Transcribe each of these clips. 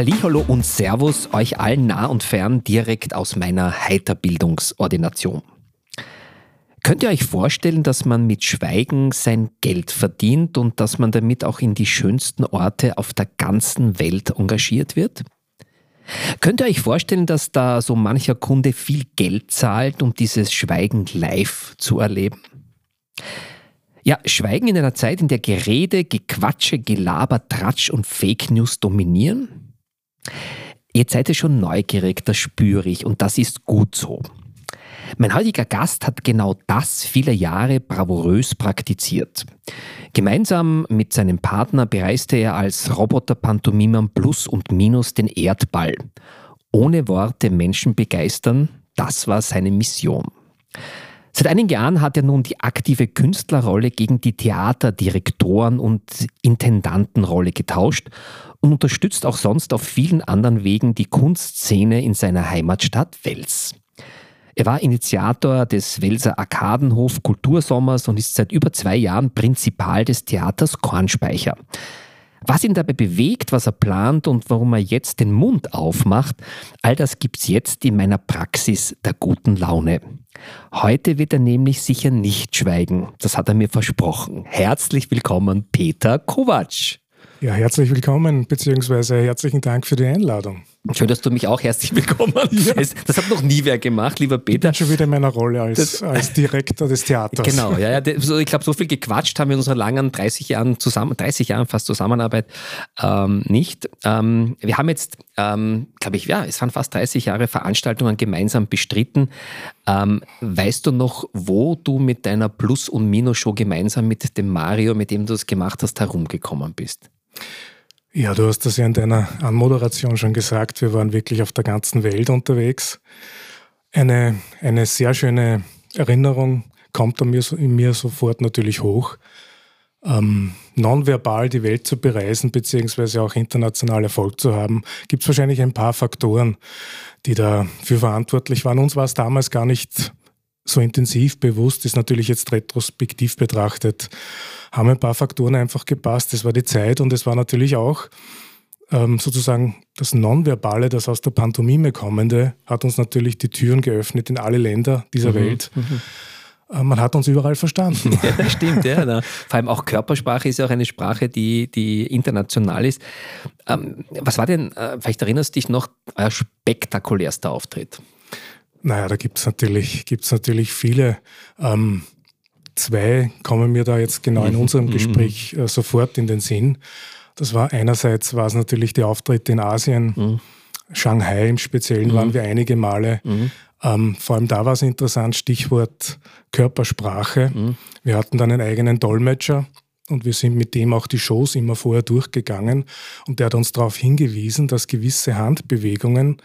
Hallo und Servus euch allen nah und fern direkt aus meiner Heiterbildungsordination. Könnt ihr euch vorstellen, dass man mit Schweigen sein Geld verdient und dass man damit auch in die schönsten Orte auf der ganzen Welt engagiert wird? Könnt ihr euch vorstellen, dass da so mancher Kunde viel Geld zahlt, um dieses Schweigen live zu erleben? Ja, Schweigen in einer Zeit, in der Gerede, Gequatsche, Gelaber, Tratsch und Fake News dominieren? Jetzt seid ihr schon neugierig, das spüre ich und das ist gut so. Mein heutiger Gast hat genau das viele Jahre bravourös praktiziert. Gemeinsam mit seinem Partner bereiste er als Roboter-Pantomimen Plus und Minus den Erdball. Ohne Worte Menschen begeistern, das war seine Mission. Seit einigen Jahren hat er nun die aktive Künstlerrolle gegen die Theaterdirektoren und Intendantenrolle getauscht und unterstützt auch sonst auf vielen anderen Wegen die Kunstszene in seiner Heimatstadt Wels. Er war Initiator des Welser Arkadenhof Kultursommers und ist seit über zwei Jahren Prinzipal des Theaters Kornspeicher. Was ihn dabei bewegt, was er plant und warum er jetzt den Mund aufmacht, all das gibt's jetzt in meiner Praxis der guten Laune. Heute wird er nämlich sicher nicht schweigen. Das hat er mir versprochen. Herzlich willkommen, Peter Kovac. Ja, herzlich willkommen, beziehungsweise herzlichen Dank für die Einladung. Schön, dass du mich auch herzlich willkommen ja. Das hat noch nie wer gemacht, lieber Peter. Ich bin schon wieder in meiner Rolle als, das, als Direktor des Theaters. Genau, ja, ja. Ich glaube, so viel gequatscht haben wir in unseren langen 30 Jahren zusammen, 30 Jahren fast Zusammenarbeit ähm, nicht. Ähm, wir haben jetzt, ähm, glaube ich, ja, es waren fast 30 Jahre Veranstaltungen gemeinsam bestritten. Ähm, weißt du noch, wo du mit deiner Plus- und Minus-Show gemeinsam mit dem Mario, mit dem du es gemacht hast, herumgekommen bist? Ja, du hast das ja in deiner Anmoderation schon gesagt. Wir waren wirklich auf der ganzen Welt unterwegs. Eine, eine sehr schöne Erinnerung kommt in mir, in mir sofort natürlich hoch. Ähm, nonverbal die Welt zu bereisen, beziehungsweise auch international Erfolg zu haben, gibt es wahrscheinlich ein paar Faktoren, die dafür verantwortlich waren. Uns war es damals gar nicht so intensiv bewusst, ist natürlich jetzt retrospektiv betrachtet haben ein paar Faktoren einfach gepasst. Das war die Zeit und es war natürlich auch ähm, sozusagen das Nonverbale, das aus der Pantomime kommende, hat uns natürlich die Türen geöffnet in alle Länder dieser mhm. Welt. Mhm. Äh, man hat uns überall verstanden. ja, das stimmt, ja. Na, vor allem auch Körpersprache ist ja auch eine Sprache, die, die international ist. Ähm, was war denn, äh, vielleicht erinnerst du dich noch, euer spektakulärster Auftritt? Naja, da gibt es natürlich, gibt's natürlich viele. Ähm, zwei kommen mir da jetzt genau in mhm. unserem mhm. Gespräch äh, sofort in den Sinn. Das war einerseits war es natürlich die Auftritte in Asien, mhm. Shanghai im Speziellen mhm. waren wir einige Male. Mhm. Ähm, vor allem da war es interessant, Stichwort Körpersprache. Mhm. Wir hatten dann einen eigenen Dolmetscher und wir sind mit dem auch die Shows immer vorher durchgegangen und der hat uns darauf hingewiesen, dass gewisse Handbewegungen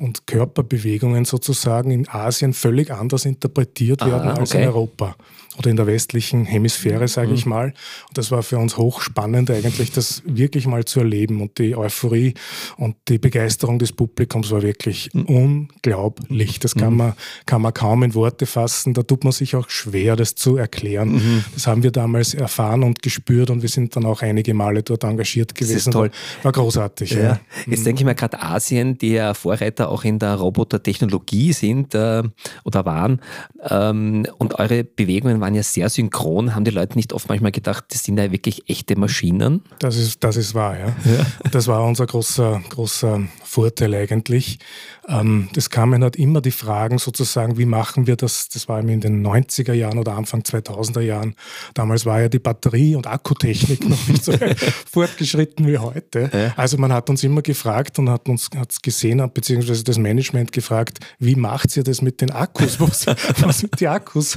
und Körperbewegungen sozusagen in Asien völlig anders interpretiert werden Aha, okay. als in Europa oder in der westlichen Hemisphäre, sage mhm. ich mal. Und das war für uns hochspannend, eigentlich das wirklich mal zu erleben. Und die Euphorie und die Begeisterung des Publikums war wirklich mhm. unglaublich. Das kann, mhm. man, kann man kaum in Worte fassen. Da tut man sich auch schwer, das zu erklären. Mhm. Das haben wir damals erfahren und gespürt und wir sind dann auch einige Male dort engagiert gewesen. Das ist toll. War großartig. Ja. Ja. Jetzt mhm. denke ich mir gerade Asien, die ja Vorreiter auch in der Robotertechnologie sind äh, oder waren ähm, und eure Bewegungen waren ja sehr synchron. Haben die Leute nicht oft manchmal gedacht, das sind ja wirklich echte Maschinen? Das ist, das ist wahr, ja. ja. Das war unser großer, großer Vorteil eigentlich. ähm, das kamen halt immer die Fragen sozusagen, wie machen wir das? Das war in den 90er Jahren oder Anfang 2000er Jahren. Damals war ja die Batterie- und Akkutechnik noch nicht so fortgeschritten wie heute. Ja. Also man hat uns immer gefragt und hat uns hat's gesehen, beziehungsweise das Management gefragt, wie macht ihr das mit den Akkus? Was, was sind die Akkus?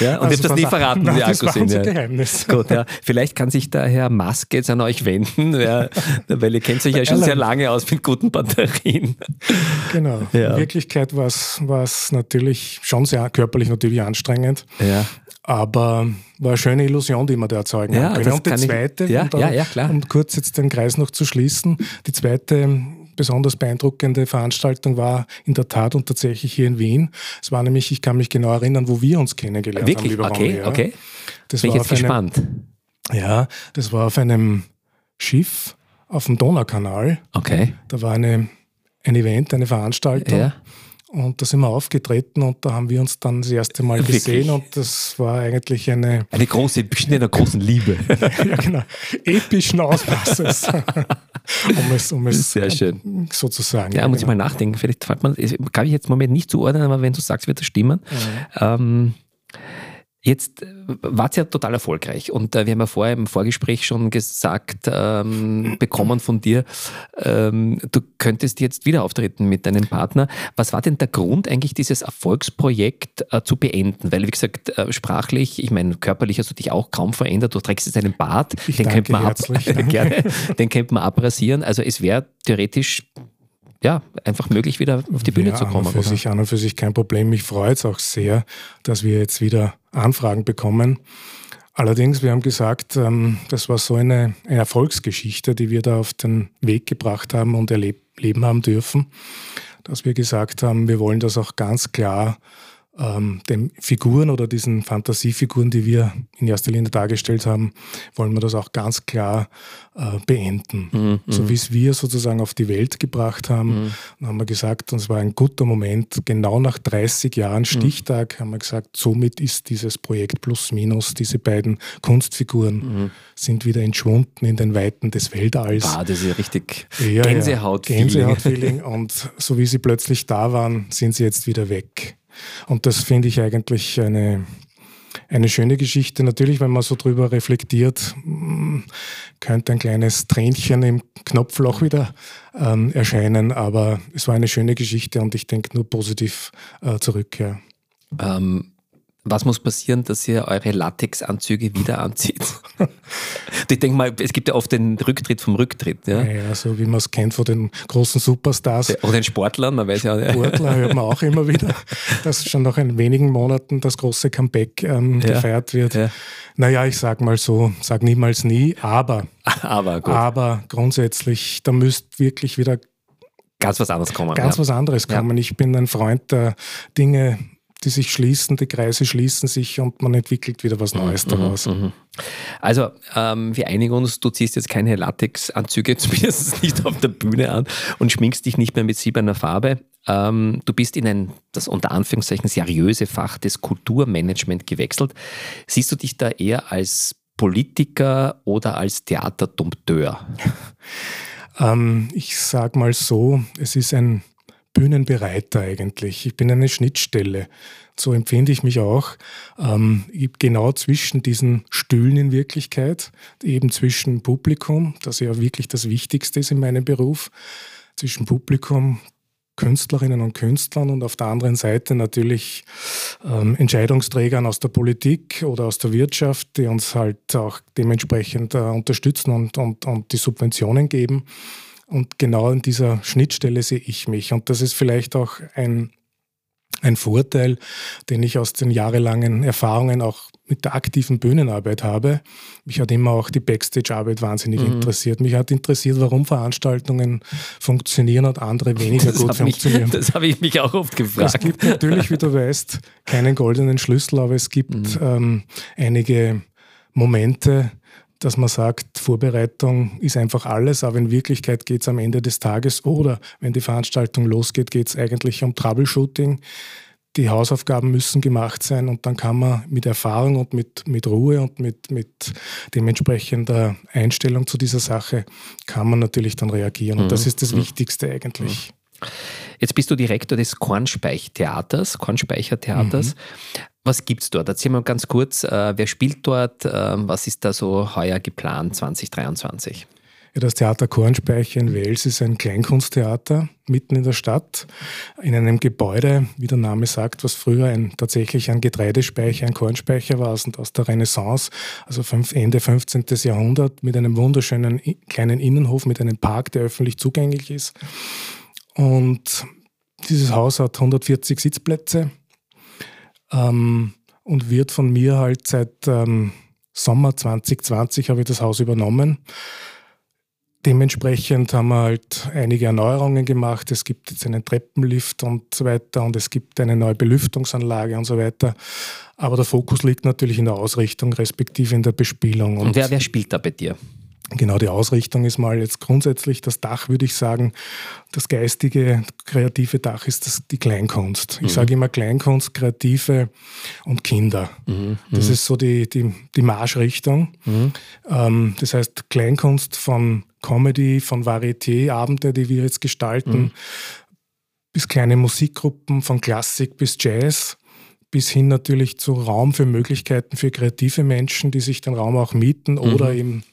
Ja, und also, das nie verraten, nein, die Akkus das war sind. Ja. Geheimnis. Gut, ja. Vielleicht kann sich der Herr Musk jetzt an euch wenden, weil ihr kennt euch ja schon sehr lange aus mit guten Batterien. Genau. Ja. In Wirklichkeit war es natürlich schon sehr körperlich natürlich anstrengend. Ja. Aber war eine schöne Illusion, die man da erzeugen ja, können. Und die zweite, ich, ja, um, da, ja, klar. um kurz jetzt den Kreis noch zu schließen, die zweite besonders beeindruckende Veranstaltung war in der Tat und tatsächlich hier in Wien. Es war nämlich, ich kann mich genau erinnern, wo wir uns kennengelernt Wirklich? haben. Wirklich? Okay, okay. Das Bin war ich jetzt gespannt. Einem, ja, das war auf einem Schiff auf dem Donaukanal. Okay. Da war eine, ein Event, eine Veranstaltung. Ja. Und da sind wir aufgetreten und da haben wir uns dann das erste Mal Wirklich? gesehen und das war eigentlich eine... Eine große, bestimmt einer großen Liebe. ja, genau. Epischen Ausmaßes. um es, um es Sehr schön. sozusagen. Ja, ja muss genau. ich mal nachdenken. Vielleicht man, kann ich jetzt im Moment nicht zuordnen, aber wenn du sagst, wird das stimmen. Mhm. Ähm, Jetzt äh, war es ja total erfolgreich und äh, wir haben ja vorher im Vorgespräch schon gesagt, ähm, bekommen von dir, ähm, du könntest jetzt wieder auftreten mit deinem Partner. Was war denn der Grund, eigentlich dieses Erfolgsprojekt äh, zu beenden? Weil, wie gesagt, äh, sprachlich, ich meine, körperlich hast du dich auch kaum verändert. Du trägst jetzt einen Bart, ich den könnte man, ab, gerne, den könnte man abrasieren. Also es wäre theoretisch ja, einfach möglich, wieder auf die Bühne ja, zu kommen. An und, für sich, an und für sich kein Problem. Mich freut es auch sehr, dass wir jetzt wieder Anfragen bekommen. Allerdings, wir haben gesagt, ähm, das war so eine, eine Erfolgsgeschichte, die wir da auf den Weg gebracht haben und erleben haben dürfen, dass wir gesagt haben, wir wollen das auch ganz klar ähm, den Figuren oder diesen Fantasiefiguren, die wir in erster Linie dargestellt haben, wollen wir das auch ganz klar äh, beenden. Mhm, so mhm. wie es wir sozusagen auf die Welt gebracht haben, mhm. haben wir gesagt, und es war ein guter Moment, genau nach 30 Jahren mhm. Stichtag haben wir gesagt, somit ist dieses Projekt Plus Minus, diese beiden Kunstfiguren mhm. sind wieder entschwunden in den Weiten des Weltalls. War das ist ja richtig ja, Gänsehaut-Feeling. Gänsehaut-Feeling und so wie sie plötzlich da waren, sind sie jetzt wieder weg. Und das finde ich eigentlich eine, eine schöne Geschichte. Natürlich, wenn man so drüber reflektiert, mm, könnte ein kleines Tränchen im Knopfloch wieder ähm, erscheinen, aber es war eine schöne Geschichte und ich denke nur positiv äh, zurück. Ja. Ähm, was muss passieren, dass ihr eure Latexanzüge wieder anzieht? ich denke mal, es gibt ja oft den Rücktritt vom Rücktritt. Ja, ja so wie man es kennt von den großen Superstars. Oder den Sportlern, man weiß ja. Sportler hört man auch immer wieder, dass schon nach wenigen Monaten das große Comeback ähm, ja. gefeiert wird. Ja. Naja, ich sag mal so, sag niemals nie, aber, aber, gut. aber grundsätzlich, da müsst wirklich wieder ganz was anderes kommen. Ganz ja. was anderes kommen. Ich bin ein Freund der Dinge die sich schließen, die Kreise schließen sich und man entwickelt wieder was Neues mhm, daraus. Mhm. Also, ähm, wir einigen uns, du ziehst jetzt keine Latexanzüge, zumindest nicht auf der Bühne an und schminkst dich nicht mehr mit silberner Farbe. Ähm, du bist in ein, das unter Anführungszeichen seriöse Fach des Kulturmanagement gewechselt. Siehst du dich da eher als Politiker oder als Theaterdompteur? ähm, ich sag mal so, es ist ein Bühnenbereiter eigentlich. Ich bin eine Schnittstelle. So empfinde ich mich auch. Ähm, genau zwischen diesen Stühlen in Wirklichkeit, eben zwischen Publikum, das ja wirklich das Wichtigste ist in meinem Beruf, zwischen Publikum, Künstlerinnen und Künstlern und auf der anderen Seite natürlich ähm, Entscheidungsträgern aus der Politik oder aus der Wirtschaft, die uns halt auch dementsprechend äh, unterstützen und, und, und die Subventionen geben. Und genau an dieser Schnittstelle sehe ich mich. Und das ist vielleicht auch ein, ein Vorteil, den ich aus den jahrelangen Erfahrungen auch mit der aktiven Bühnenarbeit habe. Mich hat immer auch die Backstage-Arbeit wahnsinnig mhm. interessiert. Mich hat interessiert, warum Veranstaltungen funktionieren und andere weniger das gut funktionieren. Mich, das habe ich mich auch oft gefragt. Es gibt natürlich, wie du weißt, keinen goldenen Schlüssel, aber es gibt mhm. ähm, einige Momente, dass man sagt, Vorbereitung ist einfach alles, aber in Wirklichkeit geht es am Ende des Tages oder wenn die Veranstaltung losgeht, geht es eigentlich um Troubleshooting. Die Hausaufgaben müssen gemacht sein und dann kann man mit Erfahrung und mit, mit Ruhe und mit, mit dementsprechender Einstellung zu dieser Sache, kann man natürlich dann reagieren. Und das mhm. ist das mhm. Wichtigste eigentlich. Mhm. Jetzt bist du Direktor des Kornspeichtheaters, Kornspeichertheaters. Mhm. Was gibt es dort? Erzähl mal ganz kurz, äh, wer spielt dort? Äh, was ist da so heuer geplant 2023? Ja, das Theater Kornspeicher in Wels ist ein Kleinkunsttheater mitten in der Stadt, in einem Gebäude, wie der Name sagt, was früher ein, tatsächlich ein Getreidespeicher, ein Kornspeicher war und aus der Renaissance, also Ende 15. Jahrhundert, mit einem wunderschönen kleinen Innenhof, mit einem Park, der öffentlich zugänglich ist. Und dieses Haus hat 140 Sitzplätze ähm, und wird von mir halt seit ähm, Sommer 2020 habe ich das Haus übernommen. Dementsprechend haben wir halt einige Erneuerungen gemacht. Es gibt jetzt einen Treppenlift und so weiter und es gibt eine neue Belüftungsanlage und so weiter. Aber der Fokus liegt natürlich in der Ausrichtung, respektive in der Bespielung. Und, und wer, wer spielt da bei dir? Genau, die Ausrichtung ist mal jetzt grundsätzlich das Dach, würde ich sagen. Das geistige, kreative Dach ist das, die Kleinkunst. Ich mhm. sage immer Kleinkunst, Kreative und Kinder. Mhm. Das mhm. ist so die, die, die Marschrichtung. Mhm. Ähm, das heißt, Kleinkunst von Comedy, von Varieté-Abende, die wir jetzt gestalten, mhm. bis kleine Musikgruppen, von Klassik bis Jazz bis hin natürlich zu Raum für Möglichkeiten für kreative Menschen, die sich den Raum auch mieten oder mhm. eben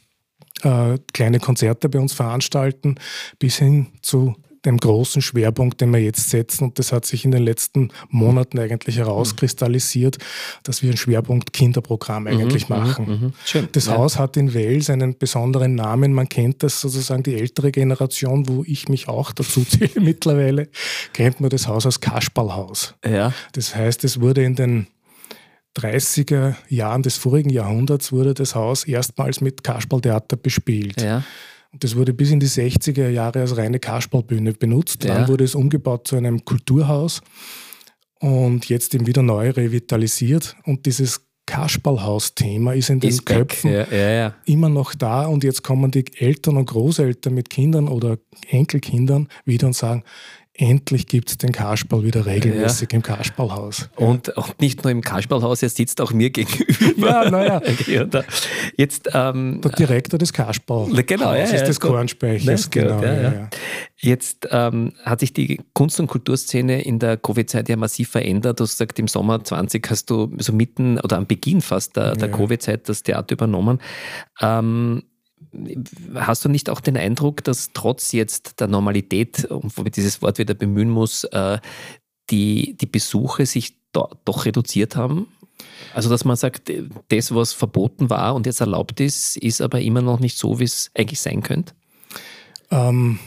äh, kleine Konzerte bei uns veranstalten, bis hin zu dem großen Schwerpunkt, den wir jetzt setzen. Und das hat sich in den letzten Monaten eigentlich herauskristallisiert, dass wir ein Schwerpunkt Kinderprogramm eigentlich mhm, machen. Mhm, mhm. Das ja. Haus hat in Wales einen besonderen Namen. Man kennt das sozusagen die ältere Generation, wo ich mich auch dazu zähle mittlerweile, kennt man das Haus als Kasperlhaus. Ja. Das heißt, es wurde in den 30er Jahren des vorigen Jahrhunderts wurde das Haus erstmals mit Kasperltheater bespielt. Ja. Und das wurde bis in die 60er Jahre als reine Kasperlbühne benutzt. Ja. Dann wurde es umgebaut zu einem Kulturhaus und jetzt eben wieder neu revitalisiert. Und dieses Kasperlhaus-Thema ist in den ist Köpfen ja, ja, ja. immer noch da und jetzt kommen die Eltern und Großeltern mit Kindern oder Enkelkindern wieder und sagen, endlich gibt es den Kasperl wieder regelmäßig ja. im Kasperlhaus. Und, und nicht nur im Kasperlhaus, er sitzt auch mir gegenüber. Ja, naja. Jetzt, ähm, Der Direktor des Kasperl. Genau, ja, ist des Kornspeichers. Genau, ja, ja. Jetzt ähm, hat sich die Kunst- und Kulturszene in der Covid-Zeit ja massiv verändert. Du hast gesagt, im Sommer 20 hast du so mitten oder am Beginn fast der, der Covid-Zeit das Theater übernommen. Ähm, Hast du nicht auch den Eindruck, dass trotz jetzt der Normalität, wo ich dieses Wort wieder bemühen muss, äh, die, die Besuche sich do, doch reduziert haben? Also, dass man sagt, das, was verboten war und jetzt erlaubt ist, ist aber immer noch nicht so, wie es eigentlich sein könnte? Ähm,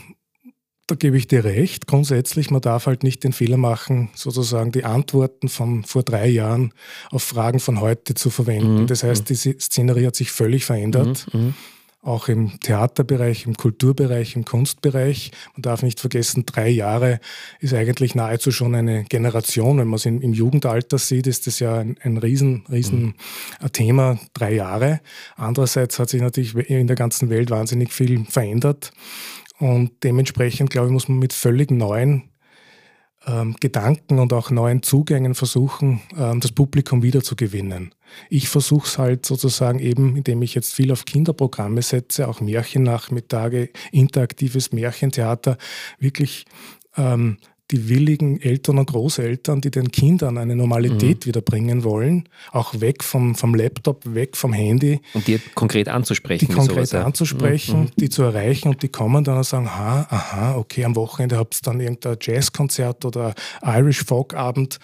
da gebe ich dir recht. Grundsätzlich, man darf halt nicht den Fehler machen, sozusagen die Antworten von vor drei Jahren auf Fragen von heute zu verwenden. Mhm. Das heißt, mhm. die Szenerie hat sich völlig verändert. Mhm. Auch im Theaterbereich, im Kulturbereich, im Kunstbereich. Man darf nicht vergessen, drei Jahre ist eigentlich nahezu schon eine Generation. Wenn man es im, Jugendalter sieht, ist das ja ein, ein riesen, riesen mhm. Thema, drei Jahre. Andererseits hat sich natürlich in der ganzen Welt wahnsinnig viel verändert. Und dementsprechend, glaube ich, muss man mit völlig neuen ähm, Gedanken und auch neuen Zugängen versuchen, ähm, das Publikum wiederzugewinnen. Ich versuche es halt sozusagen eben, indem ich jetzt viel auf Kinderprogramme setze, auch Märchennachmittage, interaktives Märchentheater, wirklich ähm, die willigen Eltern und Großeltern, die den Kindern eine Normalität mhm. wieder bringen wollen, auch weg vom, vom Laptop, weg vom Handy. Und die konkret anzusprechen. Die konkret sowas, anzusprechen, mhm. die zu erreichen und die kommen dann und sagen, aha, aha, okay, am Wochenende habt ihr dann irgendein Jazzkonzert oder Irish Folk Abend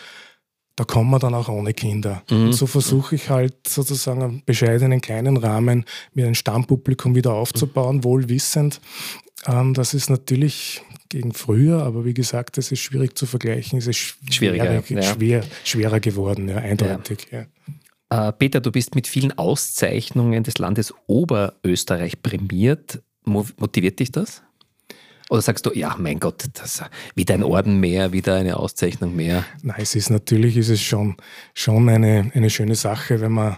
da kommen wir dann auch ohne Kinder. Mhm. Und so versuche ich halt sozusagen einen bescheidenen kleinen Rahmen mir ein Stammpublikum wieder aufzubauen, mhm. wohl wissend. Ähm, das ist natürlich gegen früher, aber wie gesagt, es ist schwierig zu vergleichen. Es ist schwieriger, ja. schwer, schwerer geworden, ja, eindeutig. Ja. Äh, Peter, du bist mit vielen Auszeichnungen des Landes Oberösterreich prämiert. Motiviert dich das? Oder sagst du, ja, mein Gott, das, wieder ein Orden mehr, wieder eine Auszeichnung mehr? Nein, es ist natürlich ist es schon, schon eine, eine schöne Sache, wenn man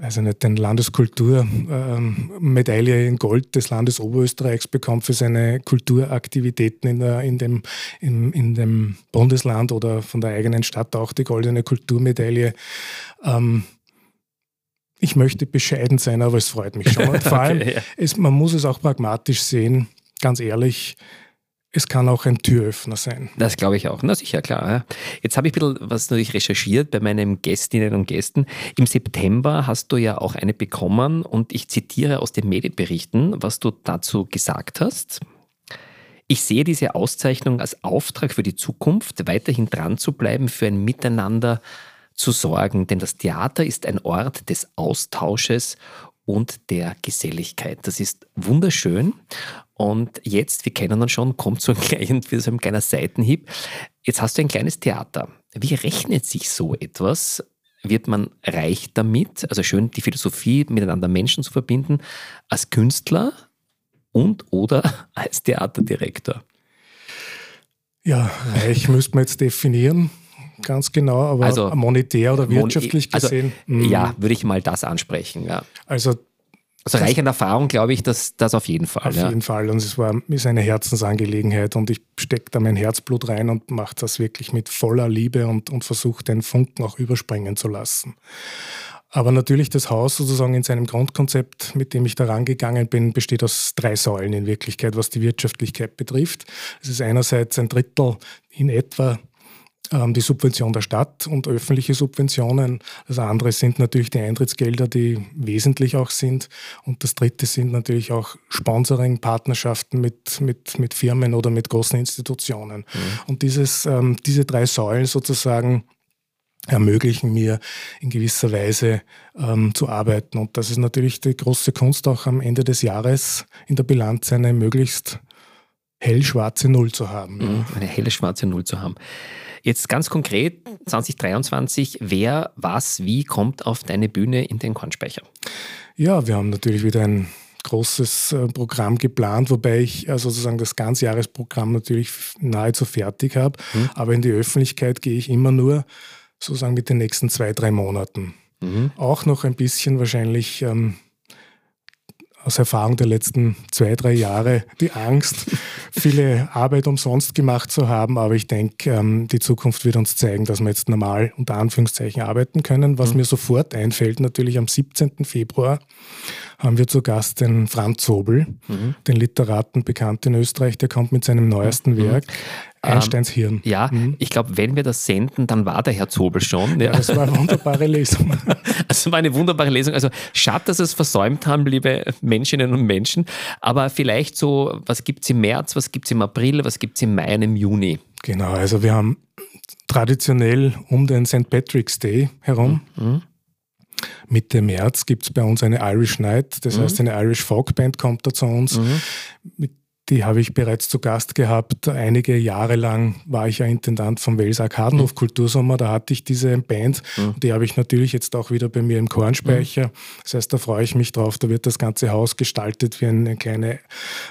also nicht den Landeskulturmedaille ähm, in Gold des Landes Oberösterreichs bekommt für seine Kulturaktivitäten in, der, in, dem, in, in dem Bundesland oder von der eigenen Stadt auch die goldene Kulturmedaille. Ähm, ich möchte bescheiden sein, aber es freut mich schon. Und vor allem, okay, ja. es, man muss es auch pragmatisch sehen ganz ehrlich, es kann auch ein Türöffner sein. Das glaube ich auch. Na sicher, klar. Jetzt habe ich ein bisschen was natürlich recherchiert bei meinen Gästinnen und Gästen. Im September hast du ja auch eine bekommen und ich zitiere aus den Medienberichten, was du dazu gesagt hast. Ich sehe diese Auszeichnung als Auftrag für die Zukunft, weiterhin dran zu bleiben, für ein Miteinander zu sorgen, denn das Theater ist ein Ort des Austausches und der Geselligkeit. Das ist wunderschön. Und jetzt, wir kennen uns schon, kommt so ein, klein, so ein kleiner Seitenhieb. Jetzt hast du ein kleines Theater. Wie rechnet sich so etwas? Wird man reich damit? Also schön die Philosophie, miteinander Menschen zu verbinden, als Künstler und oder als Theaterdirektor? Ja, reich müsste man jetzt definieren ganz genau, aber also, monetär oder wirtschaftlich also, gesehen. Also, ja, würde ich mal das ansprechen. Ja. Also also reich an Erfahrung glaube ich, dass das auf jeden Fall. Auf ja. jeden Fall. Und es war, ist eine Herzensangelegenheit und ich stecke da mein Herzblut rein und mache das wirklich mit voller Liebe und, und versuche den Funken auch überspringen zu lassen. Aber natürlich das Haus sozusagen in seinem Grundkonzept, mit dem ich da rangegangen bin, besteht aus drei Säulen in Wirklichkeit, was die Wirtschaftlichkeit betrifft. Es ist einerseits ein Drittel in etwa die Subvention der Stadt und öffentliche Subventionen. Das andere sind natürlich die Eintrittsgelder, die wesentlich auch sind. Und das dritte sind natürlich auch Sponsoring, Partnerschaften mit, mit, mit Firmen oder mit großen Institutionen. Mhm. Und dieses, ähm, diese drei Säulen sozusagen ermöglichen mir in gewisser Weise ähm, zu arbeiten. Und das ist natürlich die große Kunst auch am Ende des Jahres in der Bilanz eine möglichst hellschwarze Null zu haben. Mhm, eine helle schwarze Null zu haben. Jetzt ganz konkret 2023, wer, was, wie kommt auf deine Bühne in den Kornspeicher? Ja, wir haben natürlich wieder ein großes äh, Programm geplant, wobei ich äh, sozusagen das Ganzjahresprogramm natürlich nahezu fertig habe. Mhm. Aber in die Öffentlichkeit gehe ich immer nur sozusagen mit den nächsten zwei, drei Monaten. Mhm. Auch noch ein bisschen wahrscheinlich ähm, aus Erfahrung der letzten zwei, drei Jahre die Angst, viele Arbeit umsonst gemacht zu haben. Aber ich denke, ähm, die Zukunft wird uns zeigen, dass wir jetzt normal unter Anführungszeichen arbeiten können. Was mhm. mir sofort einfällt, natürlich am 17. Februar haben wir zu Gast den Franz Sobel, mhm. den Literaten bekannt in Österreich. Der kommt mit seinem neuesten mhm. Werk. Einsteins Hirn. Ja, mhm. ich glaube, wenn wir das senden, dann war der Herr Zobel schon. Ja. das war eine wunderbare Lesung. Also war eine wunderbare Lesung. Also schade, dass Sie es versäumt haben, liebe Menschinnen und Menschen. Aber vielleicht so, was gibt es im März, was gibt es im April, was gibt es im Mai und im Juni? Genau, also wir haben traditionell um den St. Patrick's Day herum. Mhm. Mitte März gibt es bei uns eine Irish Night, das mhm. heißt eine Irish Folk Band kommt da zu uns. Mhm. Die habe ich bereits zu Gast gehabt. Einige Jahre lang war ich ja Intendant vom Wels Arkadenhof mhm. Kultursommer. Da hatte ich diese Band. Mhm. Die habe ich natürlich jetzt auch wieder bei mir im Kornspeicher. Mhm. Das heißt, da freue ich mich drauf. Da wird das ganze Haus gestaltet wie eine kleine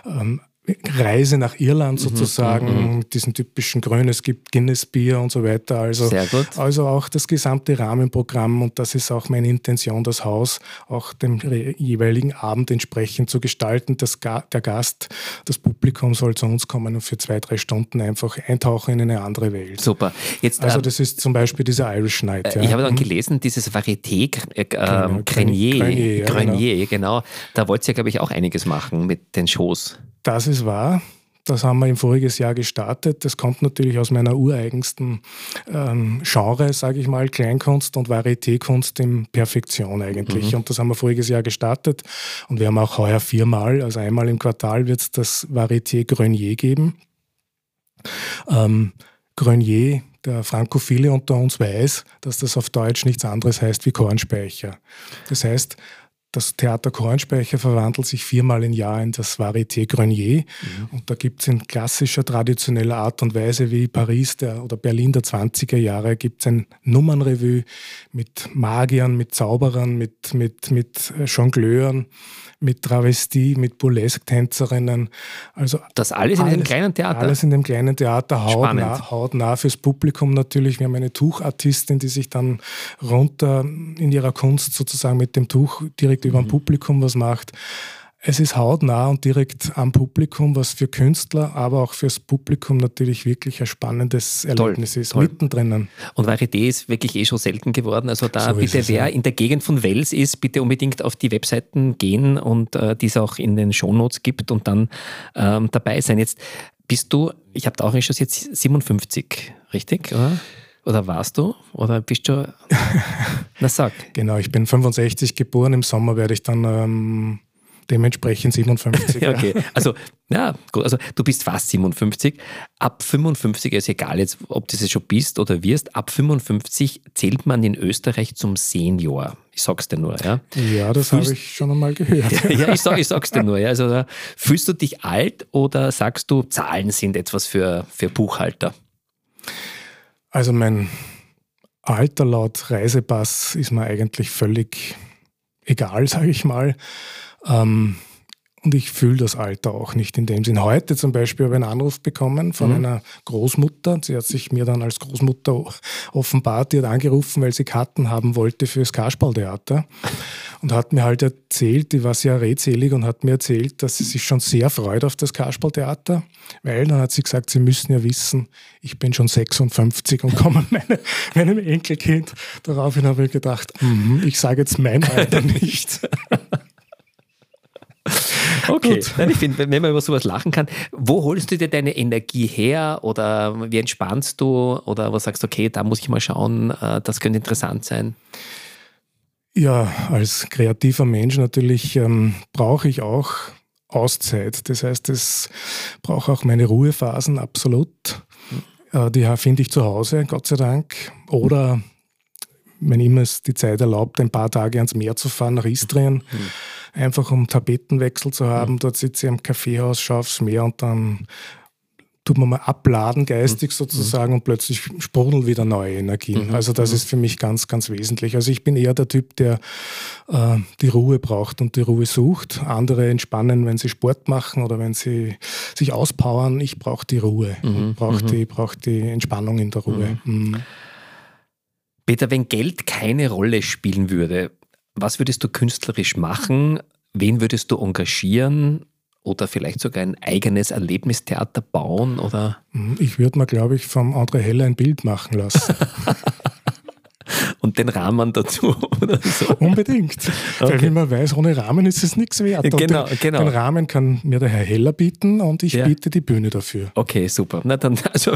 ähm, Reise nach Irland mhm, sozusagen, mhm, mit diesem typischen Grün, es gibt Guinness-Bier und so weiter. Also, Sehr gut. also auch das gesamte Rahmenprogramm und das ist auch meine Intention, das Haus auch dem jeweiligen Abend entsprechend zu gestalten. Das, der Gast, das Publikum soll zu uns kommen und für zwei, drei Stunden einfach eintauchen in eine andere Welt. Super. Jetzt, also ähm, das ist zum Beispiel diese Irish Night. Äh, ja. Ich habe dann mhm. gelesen, dieses Varieté äh, genau, Grenier, Grenier, ja, Grenier, genau. genau. Da wollt ihr, glaube ich, auch einiges machen mit den Shows. Das ist wahr. Das haben wir im voriges Jahr gestartet. Das kommt natürlich aus meiner ureigensten ähm, Genre, sage ich mal, Kleinkunst und Varietékunst in Perfektion eigentlich. Mhm. Und das haben wir voriges Jahr gestartet. Und wir haben auch heuer viermal, also einmal im Quartal wird es das Varieté Grenier geben. Ähm, Grenier, der Frankophile unter uns weiß, dass das auf Deutsch nichts anderes heißt wie Kornspeicher. Das heißt, das Theater Kornspeicher verwandelt sich viermal im Jahr in das Varieté Grenier. Mhm. Und da gibt es in klassischer, traditioneller Art und Weise wie Paris der, oder Berlin der 20er Jahre gibt es ein Nummernrevue mit Magiern, mit Zauberern, mit, mit, mit Jongleuren mit Travestie, mit Burlesque-Tänzerinnen. Also das alles, alles in dem kleinen Theater? Alles in dem kleinen Theater, hautnah, hautnah fürs Publikum natürlich. Wir haben eine Tuchartistin, die sich dann runter in ihrer Kunst sozusagen mit dem Tuch direkt mhm. über dem Publikum was macht. Es ist hautnah und direkt am Publikum, was für Künstler, aber auch fürs Publikum natürlich wirklich ein spannendes Erlebnis toll, ist, toll. mittendrin. Und Varieté ist wirklich eh schon selten geworden. Also da so bitte, es, wer ja. in der Gegend von Wels ist, bitte unbedingt auf die Webseiten gehen und äh, es auch in den Shownotes gibt und dann ähm, dabei sein. Jetzt bist du, ich habe da auch schon jetzt 57, richtig? Oder? Oder warst du? Oder bist du. Na sag. Genau, ich bin 65 geboren. Im Sommer werde ich dann ähm, dementsprechend 57. okay, also ja, gut, also du bist fast 57. Ab 55 ist egal jetzt, ob du es schon bist oder wirst, ab 55 zählt man in Österreich zum Senior. Ich sag's dir nur, ja. Ja, das habe ich schon einmal gehört. ja, ich, sag, ich sag's dir nur, ja. Also fühlst du dich alt oder sagst du, Zahlen sind etwas für, für Buchhalter? Also mein Alter laut Reisepass ist mir eigentlich völlig egal, sage ich mal. Ähm, und ich fühle das Alter auch nicht in dem Sinn. Heute zum Beispiel habe ich einen Anruf bekommen von mhm. einer Großmutter. Sie hat sich mir dann als Großmutter offenbart. Die hat angerufen, weil sie Karten haben wollte für das Kasperltheater. Und hat mir halt erzählt, die war sehr redselig und hat mir erzählt, dass sie sich schon sehr freut auf das Kasperltheater. Weil dann hat sie gesagt, sie müssen ja wissen, ich bin schon 56 und komme meine, meinem Enkelkind. Daraufhin habe ich gedacht, mm, ich sage jetzt mein Alter nicht. Okay, Nein, ich finde, wenn man über sowas lachen kann, wo holst du dir deine Energie her oder wie entspannst du oder was sagst du, okay, da muss ich mal schauen, äh, das könnte interessant sein? Ja, als kreativer Mensch natürlich ähm, brauche ich auch Auszeit. Das heißt, es braucht auch meine Ruhephasen absolut. Äh, die finde ich zu Hause, Gott sei Dank. Oder wenn immer es die Zeit erlaubt, ein paar Tage ans Meer zu fahren, nach Istrien. Mhm einfach um Tapetenwechsel zu haben. Mhm. Dort sitze ich am Kaffeehaus, schaue aufs Meer und dann tut man mal abladen geistig mhm. sozusagen mhm. und plötzlich sprudeln wieder neue Energien. Mhm. Also das mhm. ist für mich ganz, ganz wesentlich. Also ich bin eher der Typ, der äh, die Ruhe braucht und die Ruhe sucht. Andere entspannen, wenn sie Sport machen oder wenn sie sich auspowern. Ich brauche die Ruhe. Mhm. Brauche die, brauch die Entspannung in der Ruhe. Peter, wenn Geld keine Rolle spielen würde, was würdest du künstlerisch machen? Wen würdest du engagieren? Oder vielleicht sogar ein eigenes Erlebnistheater bauen? Oder? Ich würde mir, glaube ich, vom André Heller ein Bild machen lassen. und den Rahmen dazu oder so. Unbedingt. Okay. Weil wie man weiß, ohne Rahmen ist es nichts wert. Genau, den, genau. Den Rahmen kann mir der Herr Heller bieten und ich ja. biete die Bühne dafür. Okay, super. Na dann, also,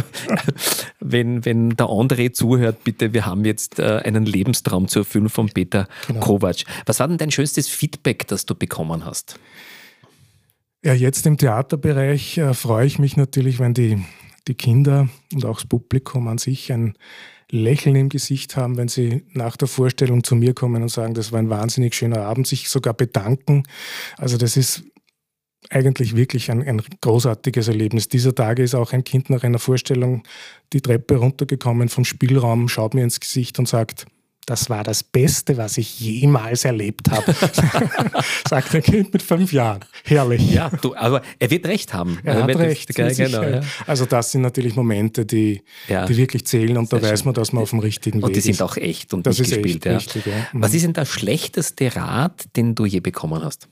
wenn, wenn der André zuhört, bitte, wir haben jetzt äh, einen Lebenstraum zu erfüllen von Peter genau. Kovac. Was war denn dein schönstes Feedback, das du bekommen hast? Ja, jetzt im Theaterbereich äh, freue ich mich natürlich, wenn die, die Kinder und auch das Publikum an sich ein Lächeln im Gesicht haben, wenn sie nach der Vorstellung zu mir kommen und sagen, das war ein wahnsinnig schöner Abend, sich sogar bedanken. Also das ist eigentlich wirklich ein, ein, großartiges Erlebnis. Dieser Tage ist auch ein Kind nach einer Vorstellung die Treppe runtergekommen vom Spielraum, schaut mir ins Gesicht und sagt, das war das Beste, was ich jemals erlebt habe. Sagt ein Kind mit fünf Jahren. Herrlich. Ja, du, aber er wird recht haben. Er, er hat recht. Geil, genau, ja. Also das sind natürlich Momente, die, ja. die wirklich zählen und Sehr da weiß man, dass man auf dem richtigen und Weg ist. Und die sind auch echt und das nicht gespielt. Ja. Richtig, mhm. Was ist denn der schlechteste Rat, den du je bekommen hast?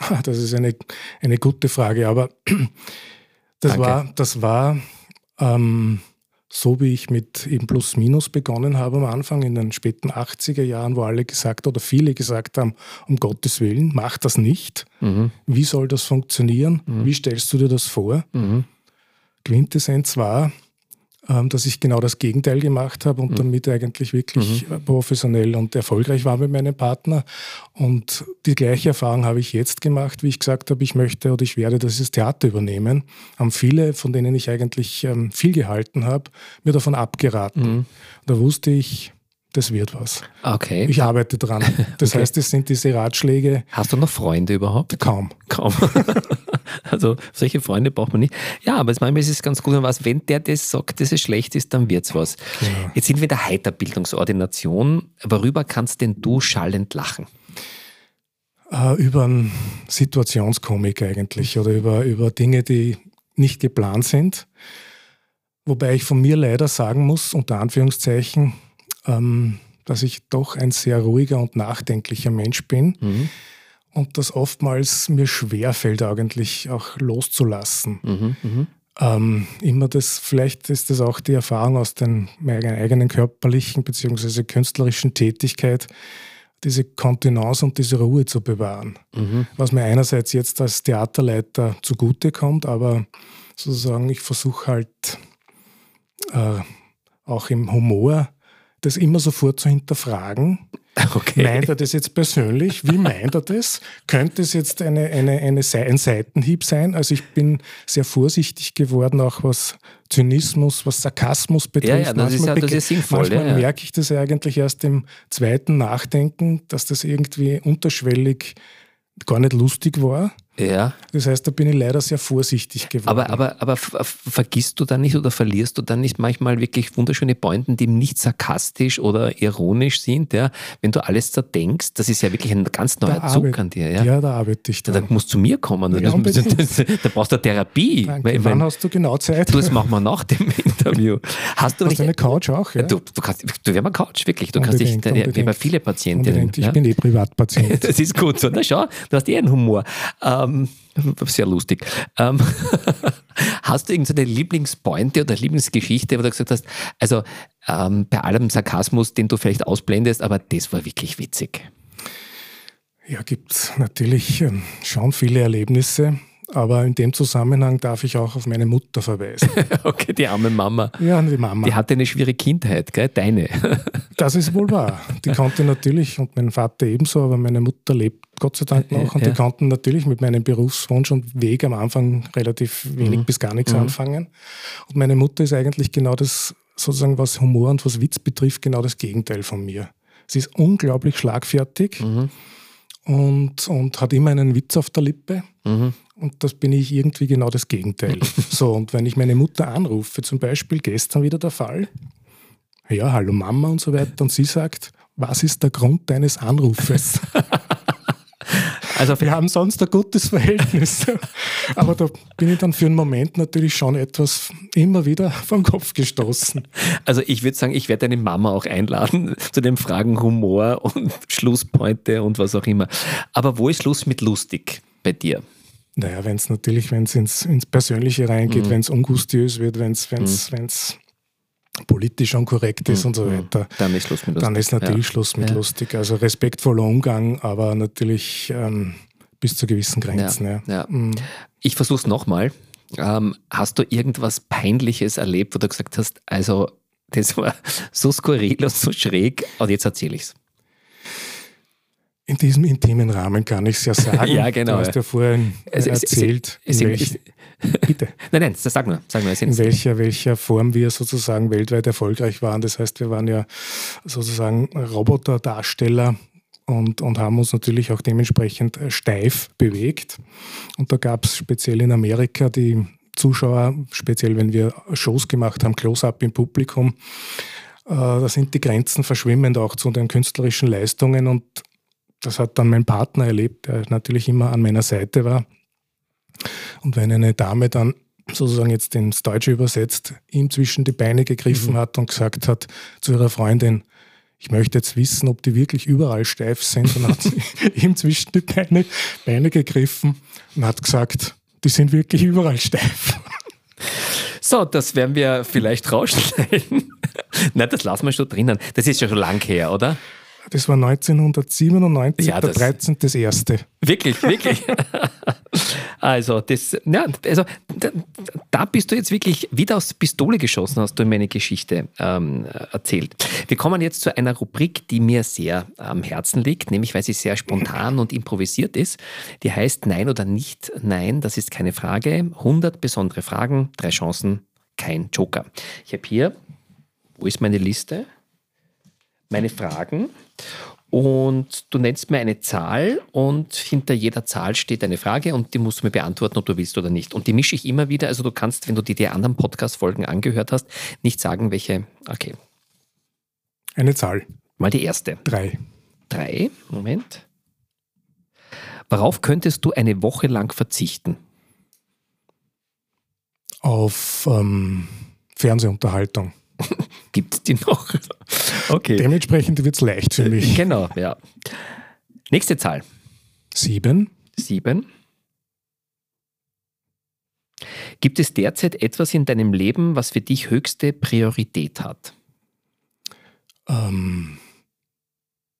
Ah, das ist eine, eine gute Frage, aber das Danke. war, das war ähm, so wie ich mit eben Plus Minus begonnen habe am Anfang in den späten 80er Jahren, wo alle gesagt oder viele gesagt haben, um Gottes Willen, mach das nicht. Mhm. Wie soll das funktionieren? Mhm. Wie stellst du dir das vor? Mhm. Quintessenz war, dass ich genau das Gegenteil gemacht habe und mhm. damit eigentlich wirklich mhm. professionell und erfolgreich war mit meinem Partner. Und die gleiche Erfahrung habe ich jetzt gemacht, wie ich gesagt habe, ich möchte oder ich werde dieses Theater übernehmen. Haben viele, von denen ich eigentlich ähm, viel gehalten habe, mir davon abgeraten. Mhm. Da wusste ich, das wird was. Okay. Ich arbeite dran. Das okay. heißt, es sind diese Ratschläge. Hast du noch Freunde überhaupt? Kaum. Kaum. also solche Freunde braucht man nicht. Ja, aber manchmal ist es ganz gut, wenn, was, wenn der das sagt, dass es schlecht ist, dann wird es was. Genau. Jetzt sind wir in der Heiterbildungsordination. Worüber kannst denn du schallend lachen? Uh, über einen Situationskomik eigentlich oder über, über Dinge, die nicht geplant sind. Wobei ich von mir leider sagen muss, unter Anführungszeichen, ähm, dass ich doch ein sehr ruhiger und nachdenklicher Mensch bin mhm. und das oftmals mir schwerfällt, eigentlich auch loszulassen. Mhm, mh. ähm, immer das, vielleicht ist das auch die Erfahrung aus den, meiner eigenen körperlichen bzw. künstlerischen Tätigkeit, diese Kontenance und diese Ruhe zu bewahren. Mhm. Was mir einerseits jetzt als Theaterleiter zugutekommt, aber sozusagen, ich versuche halt äh, auch im Humor das immer sofort zu hinterfragen. Okay. Meint er das jetzt persönlich? Wie meint er das? Könnte es jetzt eine, eine, eine, ein Seitenhieb sein? Also ich bin sehr vorsichtig geworden, auch was Zynismus, was Sarkasmus betrifft. Ja, ja, das, ist, ja, das ist sinnvoll. Manchmal ja. merke ich das eigentlich erst im zweiten Nachdenken, dass das irgendwie unterschwellig gar nicht lustig war. Ja. Das heißt, da bin ich leider sehr vorsichtig geworden. Aber, aber, aber vergisst du dann nicht oder verlierst du dann nicht manchmal wirklich wunderschöne Pointen, die nicht sarkastisch oder ironisch sind, ja? Wenn du alles zerdenkst, das ist ja wirklich ein ganz neuer da Zug arbeit, an dir. Ja? ja, da arbeite ich dann. Da, musst du zu mir kommen. Ja, da brauchst du Therapie. Danke. Weil, Wann hast du genau Zeit? Du, das machen wir nach dem Interview. Hast du hast eine Couch auch? Ja? Du, du, kannst, du wärst eine Couch, wirklich. Du unbedingt, kannst dich, wir haben viele Patientinnen. Unbedingt. Ich bin eh Privatpatient. Das ist gut so. Na schau, du hast eh einen Humor. Ähm, sehr lustig. Ähm, hast du irgendeine Lieblingspointe oder Lieblingsgeschichte, wo du gesagt hast, also ähm, bei allem Sarkasmus, den du vielleicht ausblendest, aber das war wirklich witzig? Ja, gibt es natürlich ähm, schon viele Erlebnisse. Aber in dem Zusammenhang darf ich auch auf meine Mutter verweisen. okay, die arme Mama. Ja, die Mama. Die hatte eine schwere Kindheit, gell? Deine. das ist wohl wahr. Die konnte natürlich, und mein Vater ebenso, aber meine Mutter lebt Gott sei Dank noch. Und ja. die konnten natürlich mit meinem Berufswunsch und Weg am Anfang relativ wenig mhm. bis gar nichts mhm. anfangen. Und meine Mutter ist eigentlich genau das, sozusagen, was Humor und was Witz betrifft, genau das Gegenteil von mir. Sie ist unglaublich schlagfertig. Mhm und, und hat immer einen Witz auf der Lippe. Und das bin ich irgendwie genau das Gegenteil. so, und wenn ich meine Mutter anrufe, zum Beispiel gestern wieder der Fall, ja, hallo Mama und so weiter, und sie sagt, was ist der Grund deines Anrufes? Also wir haben sonst ein gutes Verhältnis. Aber da bin ich dann für einen Moment natürlich schon etwas immer wieder vom Kopf gestoßen. Also ich würde sagen, ich werde deine Mama auch einladen zu den Fragen Humor und Schlusspointe und was auch immer. Aber wo ist Schluss mit lustig bei dir? Naja, wenn es natürlich, wenn es ins, ins Persönliche reingeht, mhm. wenn es ungustiös wird, wenn es mhm. politisch unkorrekt ist mhm. und so weiter. Dann ist Schluss mit lustig. Dann ist natürlich ja. Schluss mit ja. lustig. Also respektvoller Umgang, aber natürlich ähm, bis zu gewissen Grenzen. Ja. ja. Mhm. Ich versuche es nochmal. Ähm, hast du irgendwas Peinliches erlebt, wo du gesagt hast, also das war so skurril und so schräg und jetzt erzähle ich es? In diesem intimen Rahmen kann ich es ja sagen. ja, genau. Du hast ja vorhin es, erzählt, es, es, welch, bitte. Nein, nein, sag nur. Sag nur in welcher, welcher Form wir sozusagen weltweit erfolgreich waren. Das heißt, wir waren ja sozusagen Roboterdarsteller und, und haben uns natürlich auch dementsprechend steif bewegt. Und da gab es speziell in Amerika die Zuschauer, speziell wenn wir Shows gemacht haben, Close-up im Publikum, äh, da sind die Grenzen verschwimmend auch zu den künstlerischen Leistungen und das hat dann mein Partner erlebt, der natürlich immer an meiner Seite war. Und wenn eine Dame dann sozusagen jetzt ins Deutsche übersetzt, ihm zwischen die Beine gegriffen mhm. hat und gesagt hat zu ihrer Freundin, ich möchte jetzt wissen, ob die wirklich überall steif sind, dann hat sie ihm zwischen die Beine, Beine gegriffen und hat gesagt, die sind wirklich überall steif. So, das werden wir vielleicht rausschneiden. Nein, das lassen wir schon drinnen. Das ist ja schon lang her, oder? Das war 1997, ja, der 13. das erste. Wirklich, wirklich. also, das, ja, also da, da, bist du jetzt wirklich wieder aus Pistole geschossen, hast du in meine Geschichte ähm, erzählt. Wir kommen jetzt zu einer Rubrik, die mir sehr am Herzen liegt, nämlich weil sie sehr spontan und improvisiert ist. Die heißt Nein oder nicht Nein, das ist keine Frage. 100 besondere Fragen, drei Chancen, kein Joker. Ich habe hier, wo ist meine Liste? Meine Fragen und du nennst mir eine Zahl und hinter jeder Zahl steht eine Frage und die musst du mir beantworten, ob du willst oder nicht. Und die mische ich immer wieder. Also du kannst, wenn du dir die anderen Podcast-Folgen angehört hast, nicht sagen, welche. Okay. Eine Zahl. Mal die erste. Drei. Drei. Moment. Worauf könntest du eine Woche lang verzichten? Auf ähm, Fernsehunterhaltung. Gibt es die noch? Okay. Dementsprechend wird es leicht für mich. Genau, ja. Nächste Zahl. Sieben. Sieben. Gibt es derzeit etwas in deinem Leben, was für dich höchste Priorität hat? Ähm,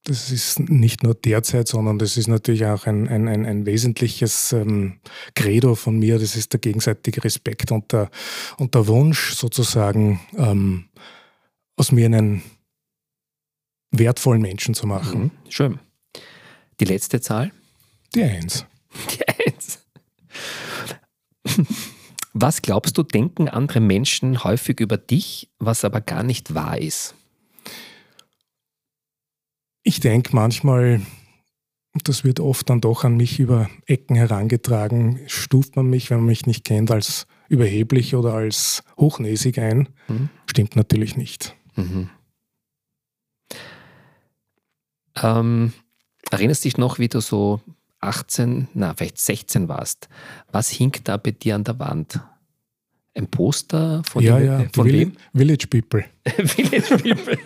das ist nicht nur derzeit, sondern das ist natürlich auch ein, ein, ein, ein wesentliches ähm, Credo von mir. Das ist der gegenseitige Respekt und der, und der Wunsch, sozusagen ähm, aus mir einen wertvollen Menschen zu machen. Mhm, schön. Die letzte Zahl? Die Eins. Die Eins. Was glaubst du, denken andere Menschen häufig über dich, was aber gar nicht wahr ist? Ich denke manchmal, das wird oft dann doch an mich über Ecken herangetragen, stuft man mich, wenn man mich nicht kennt, als überheblich oder als hochnäsig ein. Mhm. Stimmt natürlich nicht. Mhm. Ähm, erinnerst dich noch, wie du so 18, na, vielleicht 16 warst? Was hing da bei dir an der Wand? Ein Poster von, ja, ja, von wem? Village People. Village People.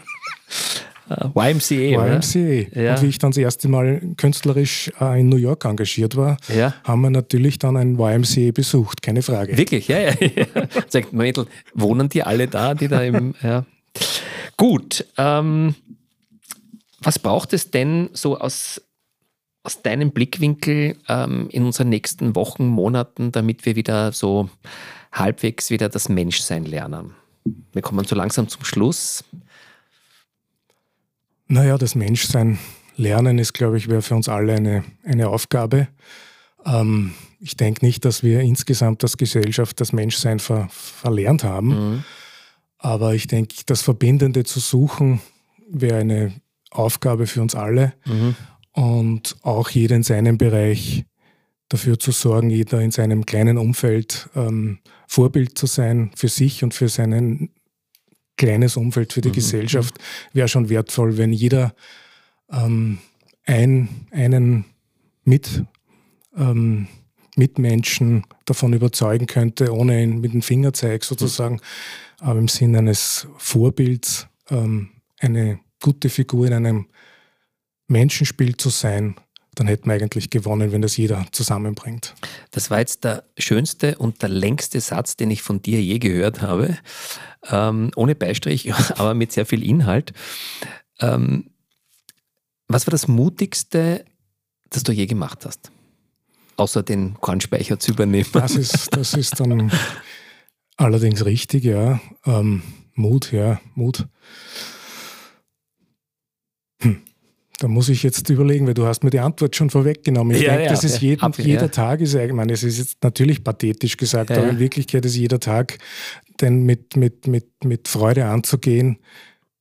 YMCA. YMCA. Ja. Und wie ich dann das erste Mal künstlerisch äh, in New York engagiert war, ja. haben wir natürlich dann ein YMCA besucht, keine Frage. Wirklich, ja, ja. ja. Sagt Mädel, wohnen die alle da, die da im. Ja. Gut. Ähm, was braucht es denn so aus, aus deinem Blickwinkel ähm, in unseren nächsten Wochen, Monaten, damit wir wieder so halbwegs wieder das Menschsein lernen? Wir kommen so langsam zum Schluss. Naja, das Menschsein lernen ist, glaube ich, wäre für uns alle eine, eine Aufgabe. Ähm, ich denke nicht, dass wir insgesamt als Gesellschaft das Menschsein ver, verlernt haben. Mhm. Aber ich denke, das Verbindende zu suchen wäre eine Aufgabe für uns alle. Mhm. Und auch jeder in seinem Bereich dafür zu sorgen, jeder in seinem kleinen Umfeld ähm, Vorbild zu sein für sich und für seinen kleines Umfeld für die mhm. Gesellschaft wäre schon wertvoll, wenn jeder ähm, ein, einen mit, ähm, Mitmenschen davon überzeugen könnte, ohne ihn mit dem Fingerzeig sozusagen, mhm. aber im Sinne eines Vorbilds ähm, eine gute Figur in einem Menschenspiel zu sein, dann hätten wir eigentlich gewonnen, wenn das jeder zusammenbringt. Das war jetzt der schönste und der längste Satz, den ich von dir je gehört habe. Ähm, ohne Beistrich, aber mit sehr viel Inhalt. Ähm, was war das Mutigste, das du je gemacht hast? Außer den Kornspeicher zu übernehmen. Das ist, das ist dann allerdings richtig, ja. Ähm, Mut, ja, Mut. Hm. Da muss ich jetzt überlegen, weil du hast mir die Antwort schon vorweggenommen. Ich ja, denke, ja, das ist jeden, ab, jeder ja. Tag, ist, ich meine, es ist jetzt natürlich pathetisch gesagt, aber in Wirklichkeit ist jeder Tag, denn mit, mit, mit, mit Freude anzugehen,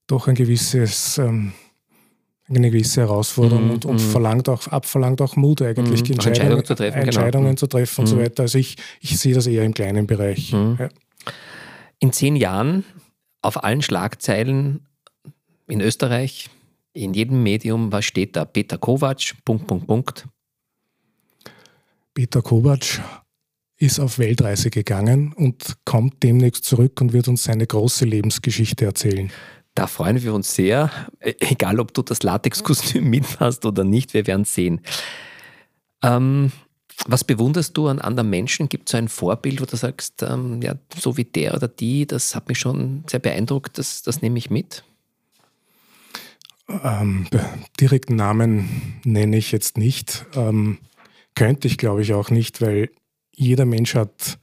doch ein gewisses, ähm, eine gewisse Herausforderung mm, und, und mm. verlangt auch, abverlangt auch Mut eigentlich, mm, Entscheidungen, Entscheidungen zu treffen, genau. Entscheidungen genau. zu treffen und so mhm. weiter. Also ich, ich sehe das eher im kleinen Bereich. Mhm. In zehn Jahren auf allen Schlagzeilen in Österreich, in jedem Medium, was steht da? Peter Kovac, Punkt, Punkt, Punkt. Peter Kovac ist auf Weltreise gegangen und kommt demnächst zurück und wird uns seine große Lebensgeschichte erzählen. Da freuen wir uns sehr. E-, egal, ob du das Latexkostüm mitmachst oder nicht, wir werden sehen. Ähm, was bewunderst du an anderen Menschen? Gibt es so ein Vorbild, wo du sagst, ähm, ja, so wie der oder die, das hat mich schon sehr beeindruckt, das, das nehme ich mit? Ähm, direkten Namen nenne ich jetzt nicht. Ähm, könnte ich, glaube ich, auch nicht, weil jeder Mensch hat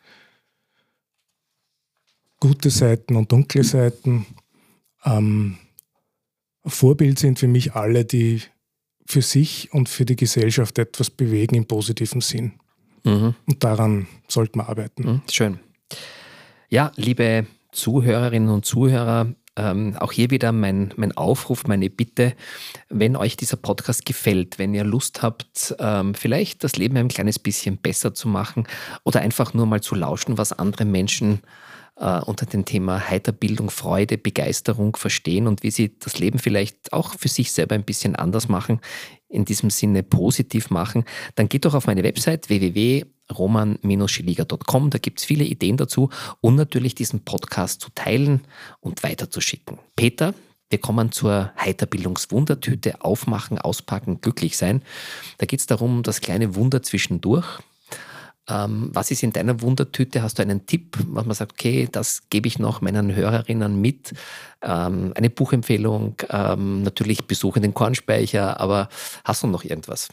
gute Seiten und dunkle Seiten. Ähm, Vorbild sind für mich alle, die für sich und für die Gesellschaft etwas bewegen im positiven Sinn. Mhm. Und daran sollten wir arbeiten. Mhm, schön. Ja, liebe Zuhörerinnen und Zuhörer, ähm, auch hier wieder mein, mein Aufruf, meine Bitte, wenn euch dieser Podcast gefällt, wenn ihr Lust habt, ähm, vielleicht das Leben ein kleines bisschen besser zu machen oder einfach nur mal zu lauschen, was andere Menschen unter dem Thema Heiterbildung, Freude, Begeisterung verstehen und wie sie das Leben vielleicht auch für sich selber ein bisschen anders machen, in diesem Sinne positiv machen, dann geht doch auf meine Website www roman-schiliger.com. Da gibt es viele Ideen dazu und natürlich diesen Podcast zu teilen und weiterzuschicken. Peter, wir kommen zur Heiterbildungswundertüte. Aufmachen, auspacken, glücklich sein. Da geht es darum, das kleine Wunder zwischendurch. Ähm, was ist in deiner Wundertüte? Hast du einen Tipp, was man sagt, okay, das gebe ich noch meinen Hörerinnen mit? Ähm, eine Buchempfehlung, ähm, natürlich besuche den Kornspeicher, aber hast du noch irgendwas?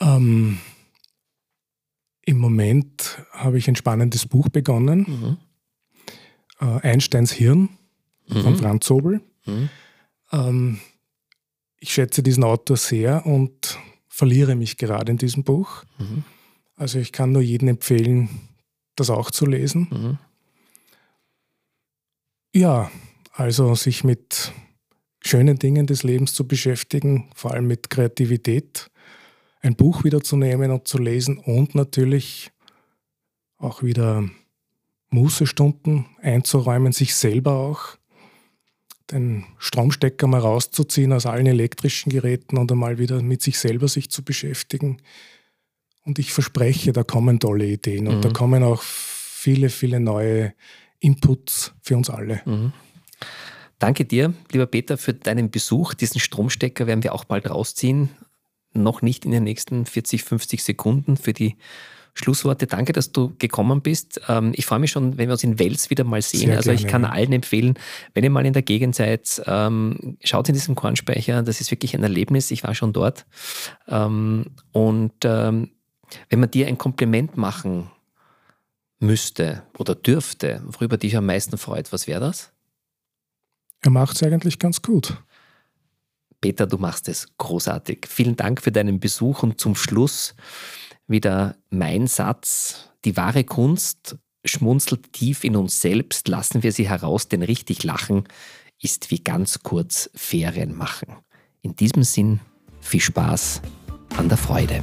Ähm, Im Moment habe ich ein spannendes Buch begonnen. Mhm. Äh, Einsteins Hirn mhm. von Franz Sobel. Mhm. Ähm, ich schätze diesen Autor sehr und verliere mich gerade in diesem Buch. Mhm. Also ich kann nur jedem empfehlen, das auch zu lesen. Mhm. Ja, also sich mit schönen Dingen des Lebens zu beschäftigen, vor allem mit Kreativität, ein Buch wieder zu nehmen und zu lesen und natürlich auch wieder Mußestunden einzuräumen, sich selber auch den Stromstecker mal rauszuziehen aus allen elektrischen Geräten und einmal wieder mit sich selber sich zu beschäftigen. Und ich verspreche, da kommen tolle Ideen und mhm. da kommen auch viele, viele neue Inputs für uns alle. Mhm. Danke dir, lieber Peter, für deinen Besuch. Diesen Stromstecker werden wir auch bald rausziehen. Noch nicht in den nächsten 40, 50 Sekunden für die Schlussworte. Danke, dass du gekommen bist. Ähm, ich freue mich schon, wenn wir uns in Wels wieder mal sehen. Sehr also ich kann allen empfehlen, wenn ihr mal in der Gegend seid, ähm, schaut in diesem Kornspeicher. Das ist wirklich ein Erlebnis. Ich war schon dort. Ähm, und wenn man dir ein Kompliment machen müsste oder dürfte, worüber dich am meisten freut, was wäre das? Er macht es eigentlich ganz gut. Peter, du machst es großartig. Vielen Dank für deinen Besuch und zum Schluss wieder mein Satz. Die wahre Kunst schmunzelt tief in uns selbst, lassen wir sie heraus, denn richtig lachen ist wie ganz kurz Ferien machen. In diesem Sinn viel Spaß an der Freude.